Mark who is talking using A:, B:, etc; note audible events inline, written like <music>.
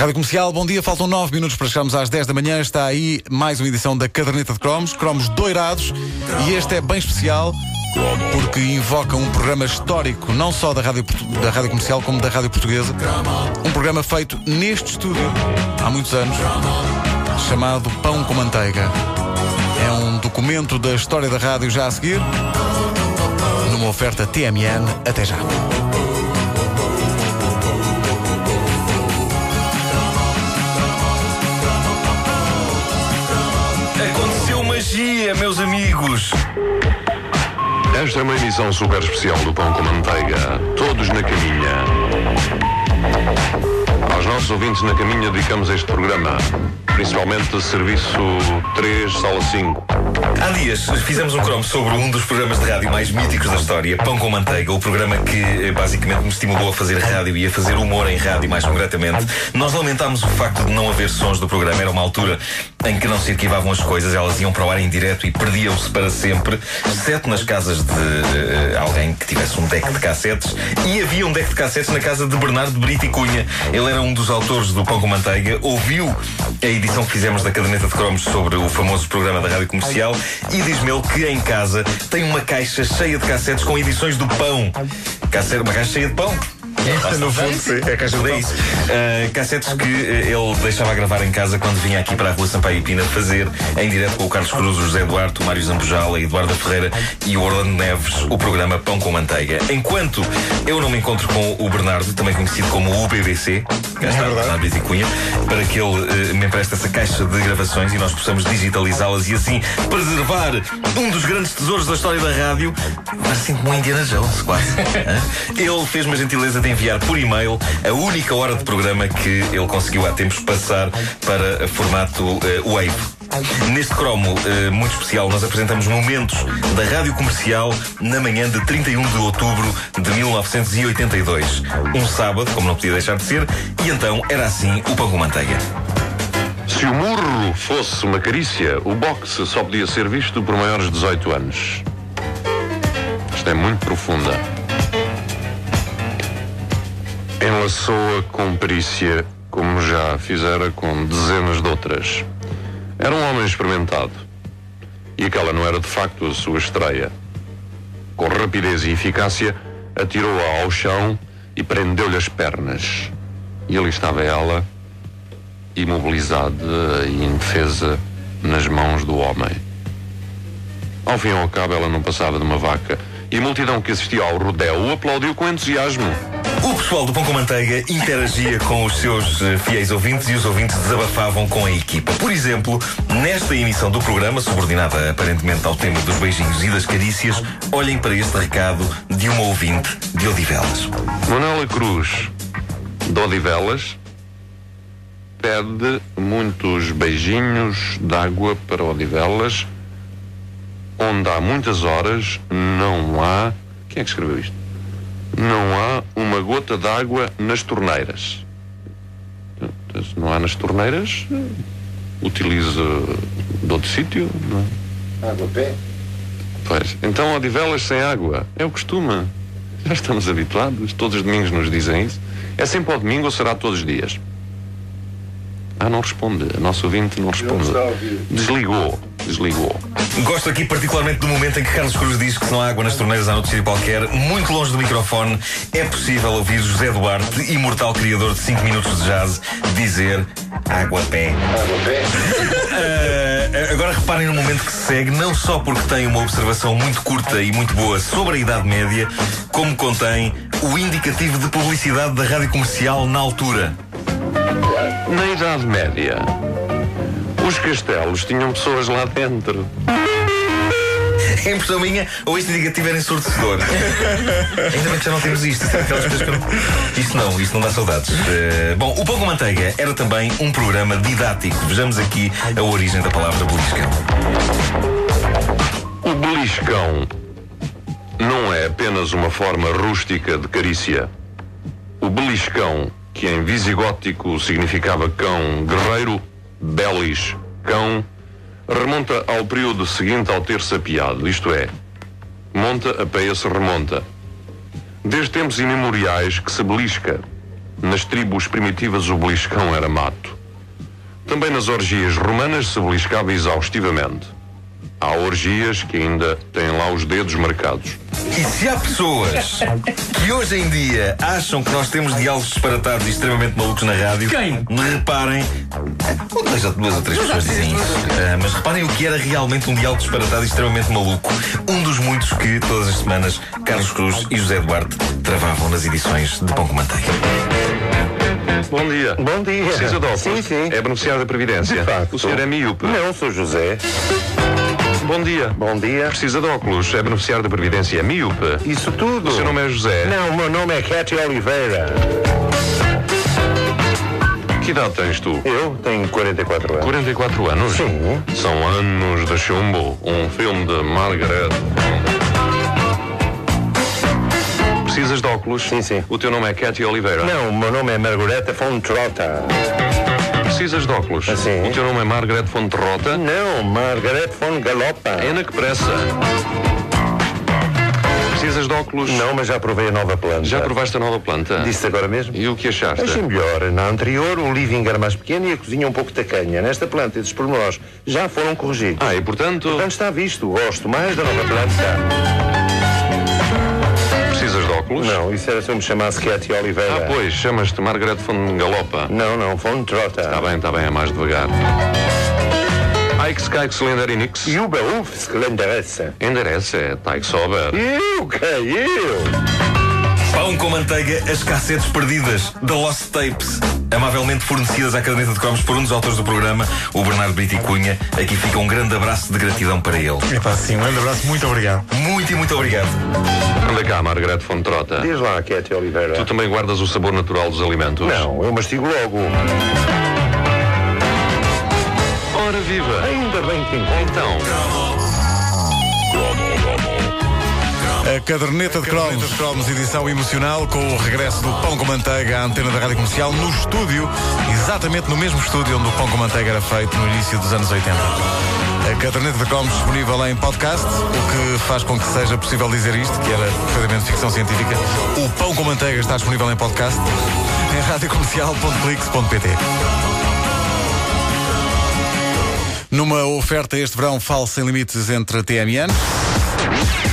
A: Rádio Comercial, bom dia. Faltam 9 minutos para chegarmos às 10 da manhã. Está aí mais uma edição da Caderneta de Cromos, cromos doirados. E este é bem especial porque invoca um programa histórico, não só da Rádio, da Rádio Comercial, como da Rádio Portuguesa. Um programa feito neste estúdio há muitos anos, chamado Pão com Manteiga. É um documento da história da rádio já a seguir, numa oferta TMN. Até já.
B: Magia, meus amigos!
C: Esta é uma emissão super especial do Pão com Manteiga. Todos na caminha. Aos nossos ouvintes na caminha dedicamos este programa. Principalmente Serviço 3, Sala 5.
B: Há dias fizemos um cromo sobre um dos programas de rádio mais míticos da história, Pão com Manteiga, o programa que eh, basicamente me estimulou a fazer rádio e a fazer humor em rádio, mais concretamente. Nós lamentámos o facto de não haver sons do programa. Era uma altura em que não se arquivavam as coisas, elas iam para o ar em direto e perdiam-se para sempre, exceto nas casas de uh, alguém que tivesse um deck de cassetes. E havia um deck de cassetes na casa de Bernardo Brito e Cunha. Ele era um dos autores do Pão com Manteiga, ouviu a edição que fizemos da caderneta de cromos sobre o famoso programa da rádio comercial e diz-me ele que em casa tem uma caixa cheia de cassetes com edições do pão. Cassete, uma caixa cheia de pão.
A: No fundo, sim, é a caixa de
B: É isso. Uh, cassetes que uh, ele deixava gravar em casa quando vinha aqui para a rua Sampaio e Pina fazer em direto com o Carlos Cruz, o José Duarte, o Mário Zambojala, a Eduardo Ferreira e o Orlando Neves, o programa Pão com Manteiga. Enquanto eu não me encontro com o Bernardo, também conhecido como o BBC, cá está, Bernardo Brito e Cunha, para que ele uh, me empreste essa caixa de gravações e nós possamos digitalizá-las e assim preservar um dos grandes tesouros da história da rádio. Mas sinto-me um Indiana Jones, quase. <laughs> Ele fez-me a gentileza de enviar por e-mail a única hora de programa que ele conseguiu há tempos passar para formato uh, Wave. Neste cromo uh, muito especial, nós apresentamos momentos da rádio comercial na manhã de 31 de outubro de 1982. Um sábado, como não podia deixar de ser, e então era assim o pão com manteiga.
C: Se o murro fosse uma carícia, o boxe só podia ser visto por maiores de 18 anos. Isto é muito profunda. Enlaçou-a com perícia, como já fizera com dezenas de outras. Era um homem experimentado. E aquela não era de facto a sua estreia. Com rapidez e eficácia, atirou-a ao chão e prendeu-lhe as pernas. E ali estava ela, imobilizada e indefesa nas mãos do homem. Ao fim e ao cabo, ela não passava de uma vaca. E a multidão que assistia ao rodeo o aplaudiu com entusiasmo.
B: O pessoal do Pão com Manteiga interagia com os seus eh, fiéis ouvintes e os ouvintes desabafavam com a equipa. Por exemplo, nesta emissão do programa, subordinada aparentemente ao tema dos beijinhos e das carícias, olhem para este recado de uma ouvinte de Odivelas.
C: Manuela Cruz, de Odivelas, pede muitos beijinhos d'água para Odivelas, onde há muitas horas não há. Quem é que escreveu isto? Não há uma gota d'água nas torneiras. Se não há nas torneiras, utiliza de outro sítio. Não é?
D: Água a pé?
C: Pois. Então, Odivelas sem água. É o costume. Já estamos habituados. Todos os domingos nos dizem isso. É sempre ao domingo ou será todos os dias? Ah, não responde. A nossa ouvinte não responde. Desligou. Desligou.
B: Gosto aqui particularmente do momento em que Carlos Cruz diz que se não há água nas torneiras há noutro sítio qualquer, muito longe do microfone, é possível ouvir José Duarte, imortal criador de 5 minutos de jazz, dizer água pé.
D: Água pé?
B: Uh, <laughs> agora reparem no momento que se segue, não só porque tem uma observação muito curta e muito boa sobre a Idade Média, como contém o indicativo de publicidade da rádio comercial na altura.
C: Na Idade Média, os castelos tinham pessoas lá dentro.
B: É impressão minha, ou este indicativo era ensurdecedor. <laughs> Ainda bem que já não temos isto. Isto aquelas coisas que eu não... Isto não, isto não dá saudades. Uh, bom, o Pão com Manteiga era também um programa didático. Vejamos aqui a origem da palavra beliscão.
C: O beliscão não é apenas uma forma rústica de carícia. O beliscão, que em visigótico significava cão guerreiro, belis, cão, remonta ao período seguinte ao ter sapiado, isto é, monta, apeia-se, remonta. Desde tempos imemoriais que se belisca. Nas tribos primitivas o beliscão era mato. Também nas orgias romanas se beliscava exaustivamente. Há orgias que ainda têm lá os dedos marcados.
B: E se há pessoas que hoje em dia acham que nós temos diálogos disparatados e extremamente malucos na rádio,
D: Quem?
B: reparem. Duas, ou- duas ou três pessoas dizem isso. Ah, mas reparem o que era realmente um diálogo disparatado e extremamente maluco. Um dos muitos que, todas as semanas, Carlos Cruz e José Duarte travavam nas edições de Pão com Manteiga.
C: Bom dia.
E: Bom dia.
C: Precisa de óculos?
E: Sim, sim.
C: É beneficiário da Previdência.
E: De facto.
C: O senhor é miúpe.
E: Não, sou José.
C: Bom dia.
E: Bom dia.
C: Precisa de óculos. É beneficiário da Previdência. Miúpe.
E: Isso tudo.
C: O seu nome é José.
E: Não, o meu nome é Cathy Oliveira.
C: Que idade tens tu?
E: Eu tenho 44 anos.
C: 44 anos?
E: Sim.
C: São anos de chumbo. Um filme de Margaret. Precisas de óculos?
E: Sim, sim.
C: O teu nome é Cathy Oliveira?
E: Não, o meu nome é Margareta Fontrota.
C: Precisas de óculos?
E: Ah, sim.
C: O teu nome é Margaret Fonterrota?
E: Não, Margaret von Galopa.
C: É na que pressa. Precisas de óculos?
E: Não, mas já provei a nova planta.
C: Já provaste a nova planta?
E: Disse agora mesmo?
C: E o que achaste?
E: Achei melhor. Na anterior, o living era mais pequeno e a cozinha um pouco tacanha. Nesta planta, esses pormenores já foram corrigidos.
C: Ah, e portanto,
E: Portanto, está visto. Gosto mais da nova planta.
C: Óculos?
E: Não, isso era se eu me chamasse Cathy Oliveira.
C: Ah, pois, chamas-te Margaret von Galopa.
E: Não, não, Fontrota.
C: Está bem, está bem, é mais devagar. Ike Skyke Cylinder Inix.
E: Juba Uf, interessa.
C: Endereça, é Tyke Sober.
E: Eu, que eu?
B: Com manteiga, as cassetes perdidas da Lost Tapes. Amavelmente fornecidas à caderneta de cromos por um dos autores do programa, o Bernardo Brito e Cunha. Aqui fica um grande abraço de gratidão para ele.
D: Epá, sim, um grande abraço, muito obrigado.
B: Muito e muito obrigado.
C: Anda cá, Margaret von Trota.
E: Diz lá, Cathy Oliveira.
C: Tu também guardas o sabor natural dos alimentos?
E: Não, eu mastigo logo.
C: Ora viva!
E: Ainda bem que encontro.
C: Então,
A: A caderneta de cromos, cromos edição emocional com o regresso do Pão com Manteiga à antena da Rádio Comercial no estúdio, exatamente no mesmo estúdio onde o Pão com Manteiga era feito no início dos anos 80. A caderneta de cromos disponível em podcast, o que faz com que seja possível dizer isto, que era perfeitamente ficção científica. O Pão com Manteiga está disponível em podcast em radiocomercial.clix.pt. Numa oferta este verão falso sem limites entre a TMN.